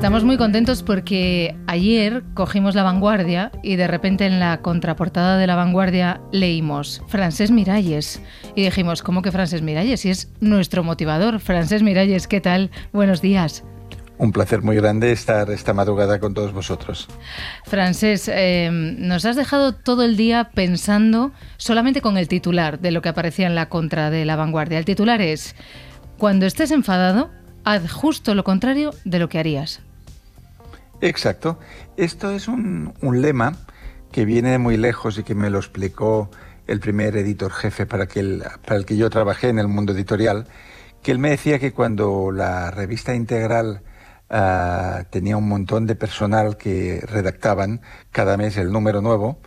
Estamos muy contentos porque ayer cogimos la vanguardia y de repente en la contraportada de la vanguardia leímos Francés Miralles y dijimos, ¿cómo que Francés Miralles? Y es nuestro motivador. Francés Miralles, ¿qué tal? Buenos días. Un placer muy grande estar esta madrugada con todos vosotros. Francés, eh, nos has dejado todo el día pensando solamente con el titular de lo que aparecía en la contra de la vanguardia. El titular es, cuando estés enfadado, haz justo lo contrario de lo que harías. Exacto. Esto es un, lema que viene de muy lejos y que me lo explicó el primer editor jefe para, que para el que yo trabajé en el mundo editorial, que él me decía que cuando la revista integral ah, tenía un montón de personal que redactaban cada mes el número nuevo,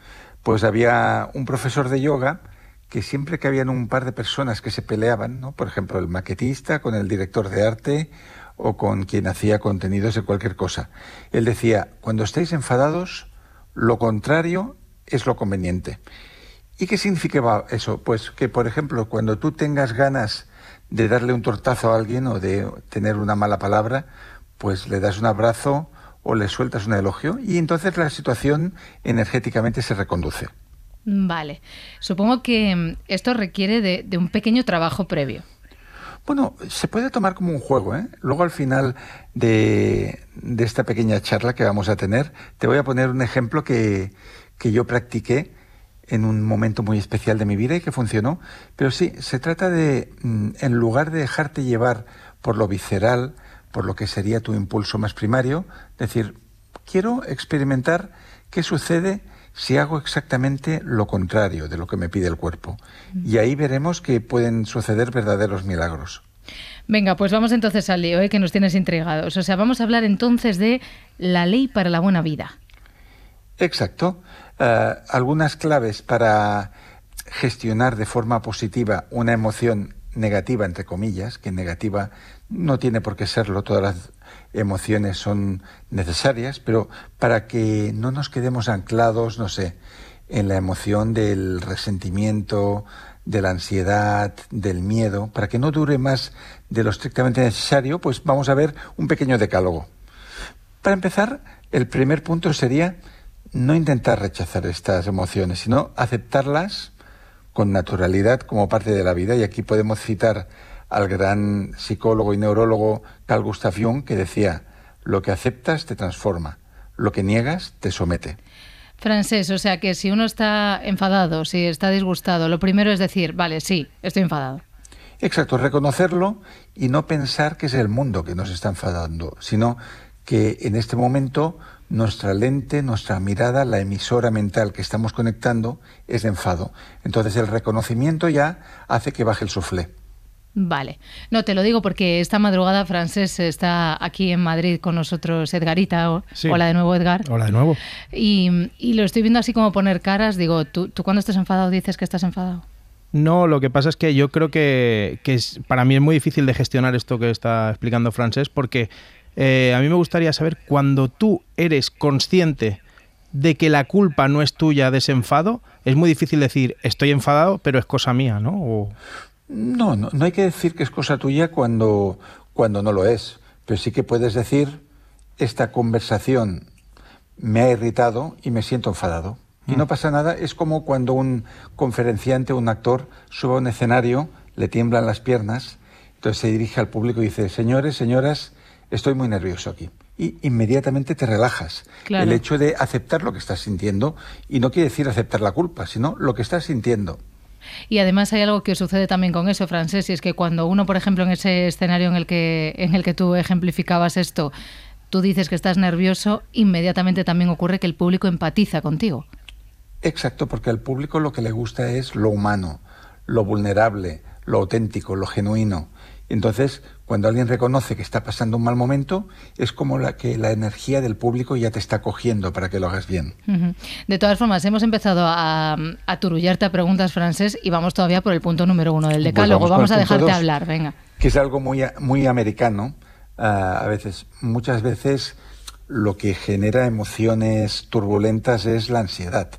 pues había un profesor de yoga que siempre que habían un par de personas que se peleaban, ¿no? por ejemplo el maquetista con el director de arte o con quien hacía contenidos de cualquier cosa. Él decía, cuando estéis enfadados, lo contrario es lo conveniente. ¿Y qué significaba eso? Pues que, por ejemplo, cuando tú tengas ganas de darle un tortazo a alguien o de tener una mala palabra, pues le das un abrazo o le sueltas un elogio y entonces la situación energéticamente se reconduce. Vale. Supongo que mm, esto requiere de, de un pequeño trabajo previo. Bueno, se puede tomar como un juego. ¿eh? Luego al final de, esta pequeña charla que vamos a tener, te voy a poner un ejemplo que, que yo practiqué en un momento muy especial de mi vida y que funcionó. Pero sí, se trata de, mm, en lugar de dejarte llevar por lo visceral, por lo que sería tu impulso más primario, decir, quiero experimentar qué sucede si hago exactamente lo contrario de lo que me pide el cuerpo. Y ahí veremos que pueden suceder verdaderos milagros. Venga, pues vamos entonces al lío, ¿eh? que nos tienes intrigados. O sea, vamos a hablar entonces de la ley para la buena vida. Exacto. Eh, algunas claves para gestionar de forma positiva una emoción negativa, entre comillas, que negativa no tiene por qué serlo, todas las emociones son necesarias, pero para que no nos quedemos anclados, no sé, en la emoción del resentimiento, de la ansiedad, del miedo, para que no dure más de lo estrictamente necesario, pues vamos a ver un pequeño decálogo. Para empezar, el primer punto sería no intentar rechazar estas emociones, sino aceptarlas con naturalidad como parte de la vida. Y aquí podemos citar al gran psicólogo y neurólogo Carl Gustav Jung, que decía, lo que aceptas te transforma, lo que niegas te somete. Francés, o sea que si uno está enfadado, si está disgustado, lo primero es decir, vale, sí, estoy enfadado. Exacto, reconocerlo y no pensar que es el mundo que nos está enfadando, sino que en este momento nuestra lente, nuestra mirada, la emisora mental que estamos conectando es de enfado. Entonces el reconocimiento ya hace que baje el suflé. Vale. No, te lo digo porque esta madrugada Francés está aquí en Madrid con nosotros Edgarita. Hola de nuevo, Edgar. Hola de nuevo. Y, lo estoy viendo así como poner caras. Digo, ¿tú, ¿tú cuando estás enfadado dices que estás enfadado? No, lo que pasa es que yo creo que, para mí es muy difícil de gestionar esto que está explicando Francés porque eh, a mí me gustaría saber cuando tú eres consciente de que la culpa no es tuya de ese enfado, es muy difícil decir estoy enfadado, pero es cosa mía, ¿no? No, no, no hay que decir que es cosa tuya cuando, cuando no lo es, pero sí que puedes decir, esta conversación me ha irritado y me siento enfadado. Y no mm. pasa nada, es como cuando un conferenciante, un actor, sube a un escenario, le tiemblan las piernas, entonces se dirige al público y dice, señores, señoras, estoy muy nervioso aquí. Y inmediatamente te relajas. El hecho de aceptar lo que estás sintiendo, y no quiere decir aceptar la culpa, sino lo que estás sintiendo. Y además hay algo que sucede también con eso, Francés, y es que cuando uno, por ejemplo, en ese escenario en el que, en el que tú ejemplificabas esto, tú dices que estás nervioso, inmediatamente también ocurre que el público empatiza contigo. Exacto, porque al público lo que le gusta es lo humano, lo vulnerable, lo auténtico, lo genuino. Entonces, cuando alguien reconoce que está pasando un mal momento, es como la que la energía del público ya te está cogiendo para que lo hagas bien. De todas formas, hemos empezado a, a turullarte a preguntas francés y vamos todavía por el punto número uno del pues decálogo. vamos, a dejarte hablar, venga. Que es algo muy, muy americano. Ah, a veces, muchas veces lo que genera emociones turbulentas es la ansiedad.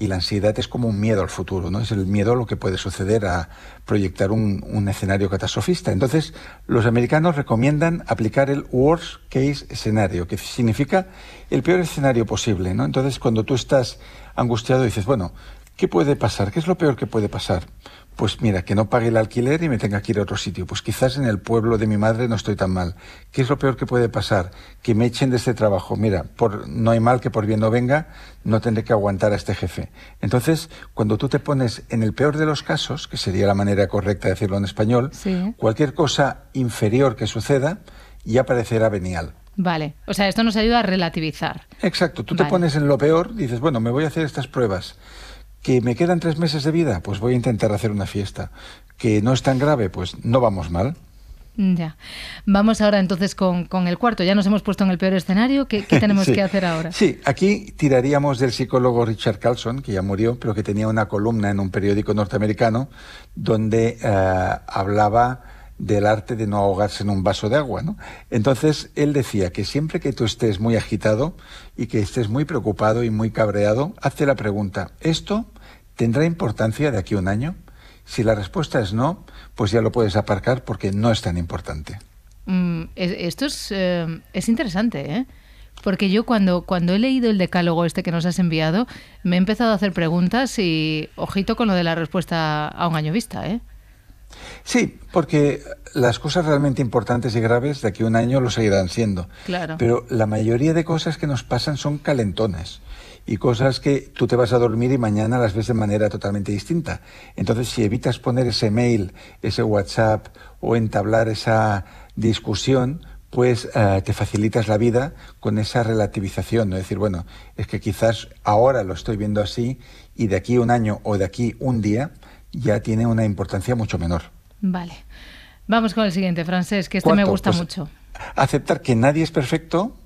Y la ansiedad es como un miedo al futuro, ¿no? Es el miedo a lo que puede suceder a proyectar un, escenario catastrofista. Entonces, los americanos recomiendan aplicar el worst case escenario, que significa el peor escenario posible, ¿no? Entonces, cuando tú estás angustiado, dices, bueno, ¿qué puede pasar? ¿Qué es lo peor que puede pasar? Pues mira, que no pague el alquiler y me tenga que ir a otro sitio. Pues quizás en el pueblo de mi madre no estoy tan mal. ¿Qué es lo peor que puede pasar? Que me echen de este trabajo. Mira, por, no hay mal que por bien no venga, no tendré que aguantar a este jefe. Entonces, cuando tú te pones en el peor de los casos, que sería la manera correcta de decirlo en español, cualquier cosa inferior que suceda ya parecerá venial. Vale, o sea, esto nos ayuda a relativizar. Exacto, tú te pones en lo peor, dices, bueno, me voy a hacer estas pruebas ¿Que me quedan tres meses de vida? Pues voy a intentar hacer una fiesta. ¿Que no es tan grave? Pues no vamos mal. Ya. Vamos ahora entonces con, el cuarto. Ya nos hemos puesto en el peor escenario. ¿Qué, tenemos que hacer ahora? Sí, aquí tiraríamos del psicólogo Richard Carlson, que ya murió, pero que tenía una columna en un periódico norteamericano donde eh, hablaba del arte de no ahogarse en un vaso de agua. ¿no? Entonces, él decía que siempre que tú estés muy agitado y que estés muy preocupado y muy cabreado, hazte la pregunta, ¿esto tendrá importancia de aquí a un año? Si la respuesta es no, pues ya lo puedes aparcar porque no es tan importante. Mm, esto es, eh, es interesante, ¿eh? Porque yo cuando, cuando he leído el decálogo este que nos has enviado, me he empezado a hacer preguntas y ojito con lo de la respuesta a un año vista, ¿eh? Sí, porque las cosas realmente importantes y graves de aquí a un año lo seguirán siendo. Claro. Pero la mayoría de cosas que nos pasan son calentones y cosas que tú te vas a dormir y mañana las ves de manera totalmente distinta. Entonces, si evitas poner ese mail, ese WhatsApp o entablar esa discusión, pues eh, te facilitas la vida con esa relativización, ¿no? decir, bueno, es que quizás ahora lo estoy viendo así y de aquí un año o de aquí un día ya tiene una importancia mucho menor. Vale. Vamos con el siguiente, francés, que este me gusta pues mucho. Aceptar que nadie es perfecto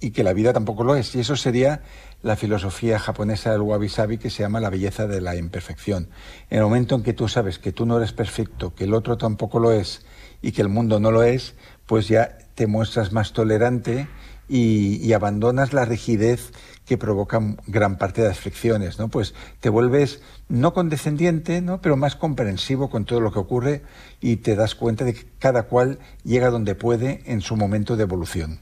y que la vida tampoco lo es. Y eso sería la filosofía japonesa del wabi-sabi que se llama la belleza de la imperfección. En el momento en que tú sabes que tú no eres perfecto, que el otro tampoco lo es y que el mundo no lo es, pues ya te muestras más tolerante y, y abandonas la rigidez que provocan gran parte de las fricciones, ¿no? Pues te vuelves no condescendiente, ¿no? Pero más comprensivo con todo lo que ocurre y te das cuenta de que cada cual llega donde puede en su momento de evolución.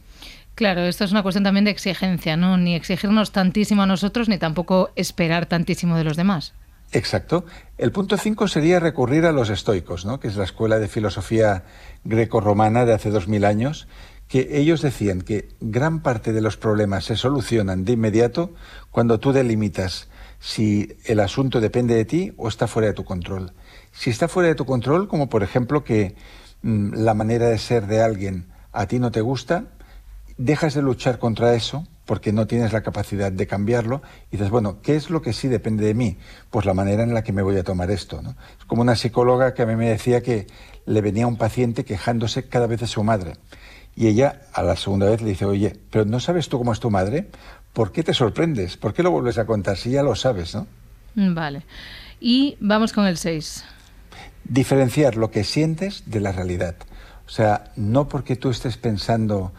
Claro, esto es una cuestión también de exigencia, ¿no? Ni exigirnos tantísimo a nosotros ni tampoco esperar tantísimo de los demás. Exacto. El punto 5 sería recurrir a los estoicos, ¿no? que es la escuela de filosofía greco-romana de hace dos mil años, que ellos decían que gran parte de los problemas se solucionan de inmediato cuando tú delimitas si el asunto depende de ti o está fuera de tu control. Si está fuera de tu control, como por ejemplo que mm, la manera de ser de alguien a ti no te gusta, dejas de luchar contra eso porque no tienes la capacidad de cambiarlo y dices, bueno, ¿qué es lo que sí depende de mí? Pues la manera en la que me voy a tomar esto. Es como una psicóloga que a mí me decía que le venía un paciente quejándose cada vez de su madre. Y ella a la segunda vez le dice, oye, pero ¿no sabes tú cómo es tu madre? ¿Por qué te sorprendes? ¿Por qué lo vuelves a contar si ya lo sabes, no? Mm, vale. Y vamos con el 6. Diferenciar lo que sientes de la realidad. O sea, no porque tú estés pensando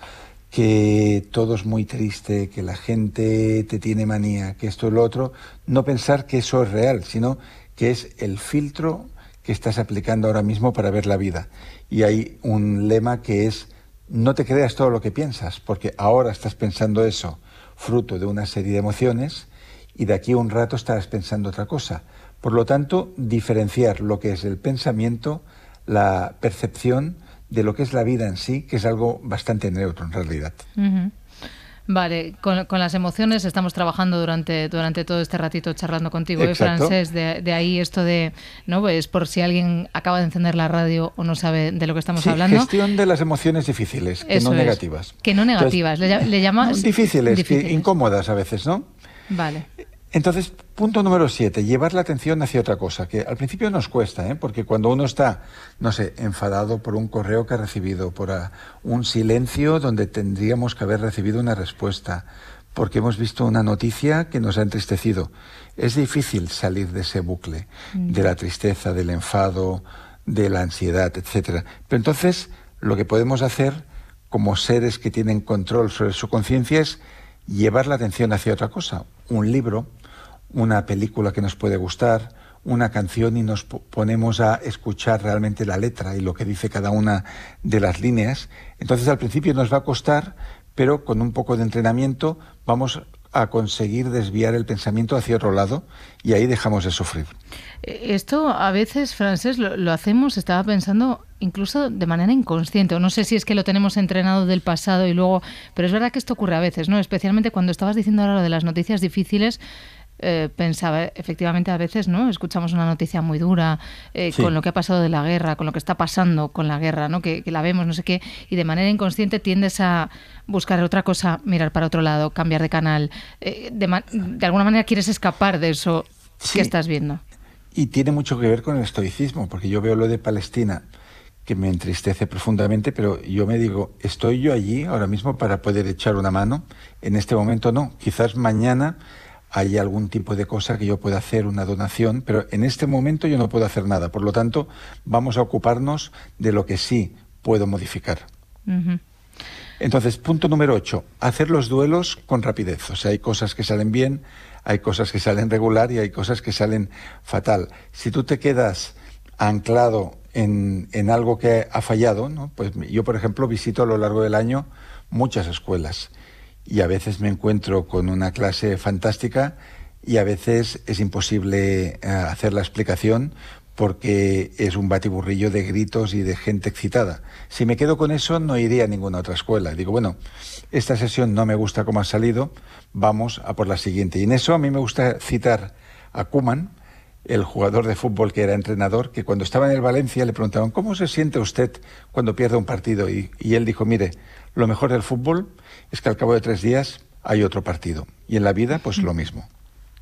que todo es muy triste, que la gente te tiene manía, que esto y lo otro, no pensar que eso es real, sino que es el filtro que estás aplicando ahora mismo para ver la vida. Y hay un lema que es no te creas todo lo que piensas, porque ahora estás pensando eso, fruto de una serie de emociones, y de aquí a un rato estarás pensando otra cosa. Por lo tanto, diferenciar lo que es el pensamiento, la percepción, de lo que es la vida en sí, que es algo bastante neutro en realidad. Vale, con, las emociones estamos trabajando durante, durante todo este ratito charlando contigo, ¿eh, francés? De, ahí esto de, ¿no? Pues por si alguien acaba de encender la radio o no sabe de lo que estamos hablando. Gestión de las emociones difíciles, que no negativas. Que no negativas, le, llamas. Difíciles, difíciles. incómodas a veces, ¿no? Vale. Entonces, punto número siete, llevar la atención hacia otra cosa, que al principio nos cuesta, ¿eh? porque cuando uno está, no sé, enfadado por un correo que ha recibido, por un silencio donde tendríamos que haber recibido una respuesta, porque hemos visto una noticia que nos ha entristecido, es difícil salir de ese bucle, mm. de la tristeza, del enfado, de la ansiedad, etcétera. Pero entonces, lo que podemos hacer como seres que tienen control sobre su conciencia es llevar la atención hacia otra cosa, un libro, una película que nos puede gustar, una canción y nos ponemos a escuchar realmente la letra y lo que dice cada una de las líneas. Entonces al principio nos va a costar, pero con un poco de entrenamiento vamos a conseguir desviar el pensamiento hacia otro lado y ahí dejamos de sufrir. Eh, esto a veces, Francés, lo, hacemos, estaba pensando, incluso de manera inconsciente, o no sé si es que lo tenemos entrenado del pasado y luego, pero es verdad que esto ocurre a veces, ¿no? Especialmente cuando estabas diciendo ahora lo de las noticias difíciles, eh, pensaba, efectivamente, a veces, ¿no? Escuchamos una noticia muy dura eh, con lo que ha pasado de la guerra, con lo que está pasando con la guerra, ¿no? Que, la vemos, no sé qué, y de manera inconsciente tiendes a buscar otra cosa, mirar para otro lado, cambiar de canal. Eh, de, alguna manera quieres escapar de eso que estás viendo. Y tiene mucho que ver con el estoicismo, porque yo veo lo de Palestina que me entristece profundamente, pero yo me digo, ¿estoy yo allí ahora mismo para poder echar una mano? En este momento no, quizás mañana hay algún tipo de cosa que yo pueda hacer, una donación, pero en este momento yo no puedo hacer nada. Por lo tanto, vamos a ocuparnos de lo que sí puedo modificar. Entonces, punto número 8, hacer los duelos con rapidez. O sea, hay cosas que salen bien, hay cosas que salen regular y hay cosas que salen fatal. Si tú te quedas anclado en, en algo que ha fallado, ¿no? pues yo, por ejemplo, visito a lo largo del año muchas escuelas y a veces me encuentro con una clase fantástica y a veces es imposible eh, hacer la explicación porque es un batiburrillo de gritos y de gente excitada. Si me quedo con eso, no iría a ninguna otra escuela. Digo, bueno, esta sesión no me gusta cómo ha salido, vamos a por la siguiente. Y en eso a mí me gusta citar a Kuman, el jugador de fútbol que era entrenador, que cuando estaba en el Valencia le preguntaban, ¿cómo se siente usted cuando pierde un partido? Y, y él dijo, mire, lo mejor del fútbol es que al cabo de tres días hay otro partido. Y en la vida, pues lo mismo.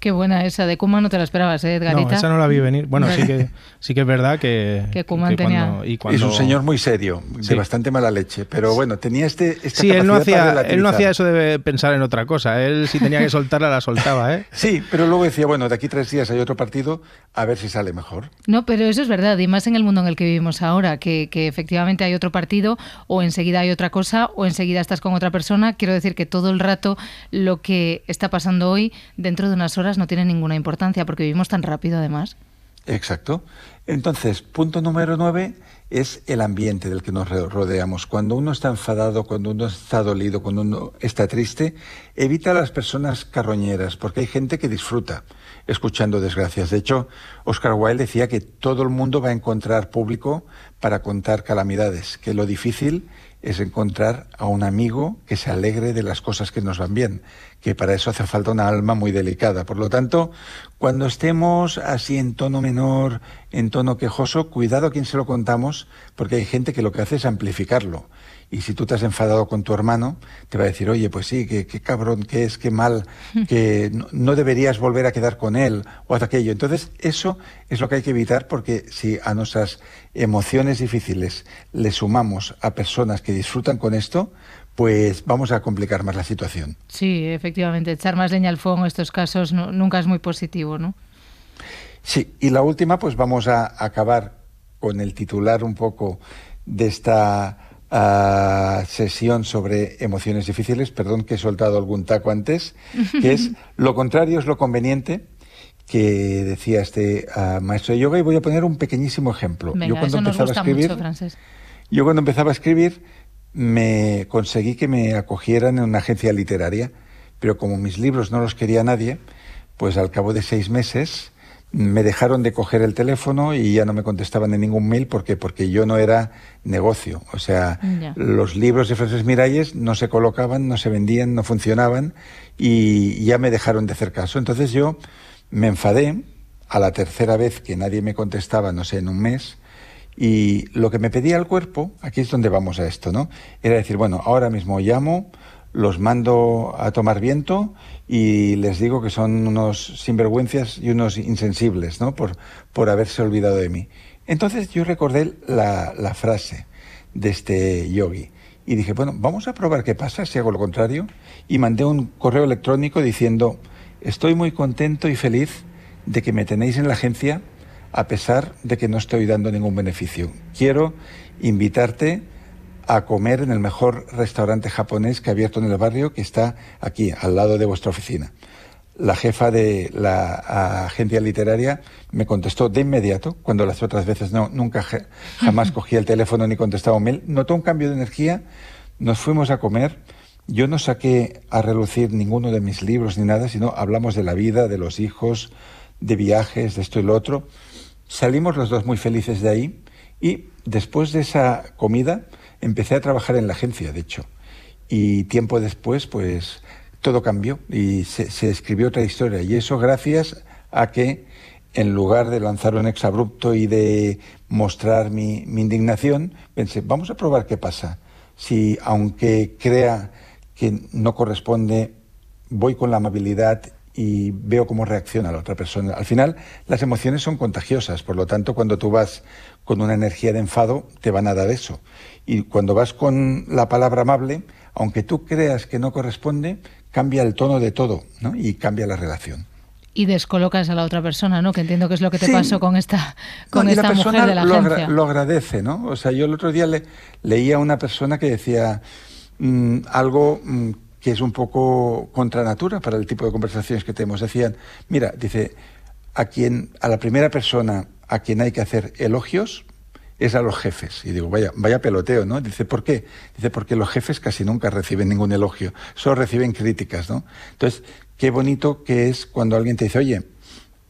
Qué buena esa de Kuma, no te la esperabas, ¿eh, Edgarita? No, esa no la vi venir. Bueno, sí que, sí que es verdad que... Que Kuma tenía... y Es un señor muy serio, de bastante mala leche, pero bueno, tenía este, esta sí, él no, hacía, él no hacía eso de pensar en otra cosa. Él si tenía que soltarla, la soltaba, ¿eh? Sí, pero luego decía, bueno, de aquí tres días hay otro partido, a ver si sale mejor. No, pero eso es verdad, y más en el mundo en el que vivimos ahora, que, que efectivamente hay otro partido, o enseguida hay otra cosa, o enseguida estás con otra persona. Quiero decir que todo el rato lo que está pasando hoy, dentro de unas horas, no tiene ninguna importancia porque vivimos tan rápido además. Exacto. Entonces, punto número nueve es el ambiente del que nos rodeamos. Cuando uno está enfadado, cuando uno está dolido, cuando uno está triste, evita a las personas carroñeras, porque hay gente que disfruta escuchando desgracias. De hecho, Oscar Wilde decía que todo el mundo va a encontrar público para contar calamidades, que lo difícil es encontrar a un amigo que se alegre de las cosas que nos van bien, que para eso hace falta una alma muy delicada. Por lo tanto, cuando estemos así en tono menor, en tono quejoso, cuidado a quien se lo contamos, porque hay gente que lo que hace es amplificarlo. Y si tú te has enfadado con tu hermano, te va a decir, oye, pues sí, qué, cabrón que es, qué mal, que no, deberías volver a quedar con él o haz aquello. Entonces, eso es lo que hay que evitar porque si a nuestras emociones difíciles le sumamos a personas que disfrutan con esto, pues vamos a complicar más la situación. Sí, efectivamente, echar más leña al fuego en estos casos nunca es muy positivo, ¿no? Sí, y la última, pues vamos a acabar con el titular un poco de esta sesión sobre emociones difíciles, perdón que he soltado algún taco antes, que es lo contrario es lo conveniente, que decía este ah, maestro de yoga, y voy a poner un pequeñísimo ejemplo. yo cuando empezaba a escribir, yo cuando empezaba a escribir, me conseguí que me acogieran en una agencia literaria, pero como mis libros no los quería nadie, pues al cabo de seis meses me dejaron de coger el teléfono y ya no me contestaban en ningún mail. Porque porque yo no era negocio, o sea, los libros de Frances Miralles no se colocaban, no se vendían, no funcionaban y ya me dejaron de hacer caso. Entonces yo me enfadé a la tercera vez que nadie me contestaba, no sé, en un mes, y lo que me pedía el cuerpo, aquí es donde vamos a esto, ¿no? Era decir, bueno, ahora mismo llamo, los mando a tomar viento y les digo que son unos sinvergüenzas y unos insensibles, ¿no? Por, por haberse olvidado de mí. Entonces yo recordé la, la frase de este yogi y dije, bueno, vamos a probar qué pasa si hago lo contrario. Y mandé un correo electrónico diciendo, estoy muy contento y feliz de que me tenéis en la agencia a pesar de que no estoy dando ningún beneficio. Quiero invitarte a comer en el mejor restaurante japonés que ha abierto en el barrio, que está aquí, al lado de vuestra oficina. La jefa de la agencia literaria me contestó de inmediato, cuando las otras veces no, nunca jamás cogía el teléfono ni contestaba un mail. Notó un cambio de energía, nos fuimos a comer. Yo no saqué a relucir ninguno de mis libros ni nada, sino hablamos de la vida, de los hijos, de viajes, de esto y lo otro. Salimos los dos muy felices de ahí y después de esa comida empecé a trabajar en la agencia, de hecho. Y tiempo después, pues todo cambió y se, escribió otra historia. Y eso gracias a que, en lugar de lanzar un exabrupto y de mostrar mi, mi indignación, pensé, vamos a probar qué pasa. Si, aunque crea que no corresponde, voy con la amabilidad y veo cómo reacciona la otra persona. Al final, las emociones son contagiosas, por lo tanto, cuando tú vas con una energía de enfado, te van a dar eso. Y cuando vas con la palabra amable, aunque tú creas que no corresponde, cambia el tono de todo ¿no? y cambia la relación. Y descolocas a la otra persona, ¿no? Que entiendo que es lo que te pasó con esta, con esta mujer de la lo agencia. lo agradece, ¿no? O sea, yo el otro día le, leía a una persona que decía mm, algo mm, que es un poco contra natura para el tipo de conversaciones que tenemos. Decían, mira, dice, a quien, a la primera persona a quien hay que hacer elogios es a los jefes. Y digo, vaya, vaya peloteo, ¿no? Dice, ¿por qué? Dice, porque los jefes casi nunca reciben ningún elogio, solo reciben críticas, ¿no? Entonces, qué bonito que es cuando alguien te dice, oye,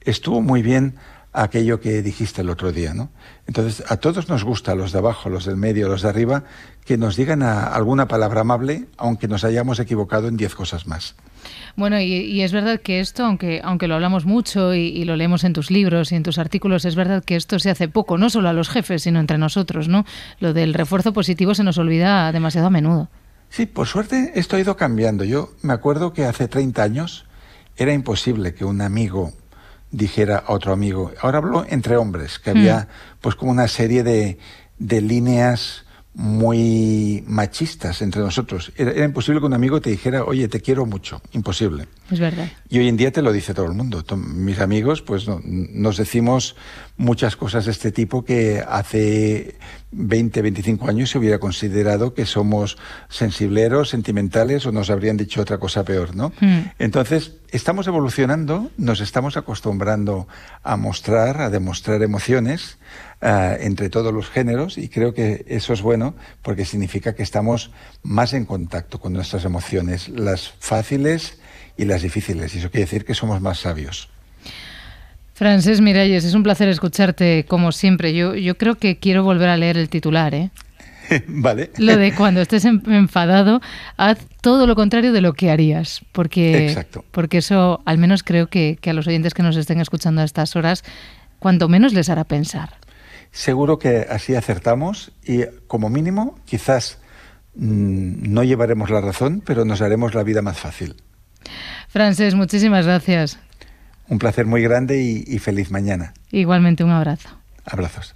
estuvo muy bien aquello que dijiste el otro día, ¿no? Entonces, a todos nos gusta, los de abajo, los del medio, los de arriba, que nos digan alguna palabra amable, aunque nos hayamos equivocado en diez cosas más. Bueno, y, es verdad que esto, aunque, aunque lo hablamos mucho y, lo leemos en tus libros y en tus artículos, es verdad que esto se hace poco, no solo a los jefes, sino entre nosotros, ¿no? Lo del refuerzo positivo se nos olvida demasiado a menudo. Sí, por suerte esto ha ido cambiando. Yo me acuerdo que hace 30 años era imposible que un amigo dijera a otro amigo. Ahora hablo entre hombres, que había mm. pues como una serie de, de líneas muy machistas entre nosotros. Era, imposible que un amigo te dijera, oye, te quiero mucho. Imposible. Es verdad. Y hoy en día te lo dice todo el mundo. Mis amigos, pues nos decimos muchas cosas de este tipo que hace 20, 25 años se hubiera considerado que somos sensibleros, sentimentales o nos habrían dicho otra cosa peor, ¿no? Hmm. Entonces, estamos evolucionando, nos estamos acostumbrando a mostrar, a demostrar emociones eh, entre todos los géneros y creo que eso es bueno porque significa que estamos más en contacto con nuestras emociones, las fáciles y las difíciles. Y eso quiere decir que somos más sabios. Francés Miralles, es un placer escucharte como siempre. Yo, yo creo que quiero volver a leer el titular, ¿eh? vale. Lo de cuando estés enfadado, haz todo lo contrario de lo que harías. Porque, Exacto. porque eso, al menos creo que, a los oyentes que nos estén escuchando a estas horas, cuanto menos les hará pensar. Seguro que así acertamos y como mínimo quizás mm, no llevaremos la razón, pero nos haremos la vida más fácil. Francés, muchísimas gracias. Un placer muy grande y, feliz mañana. Igualmente, un abrazo. Abrazos.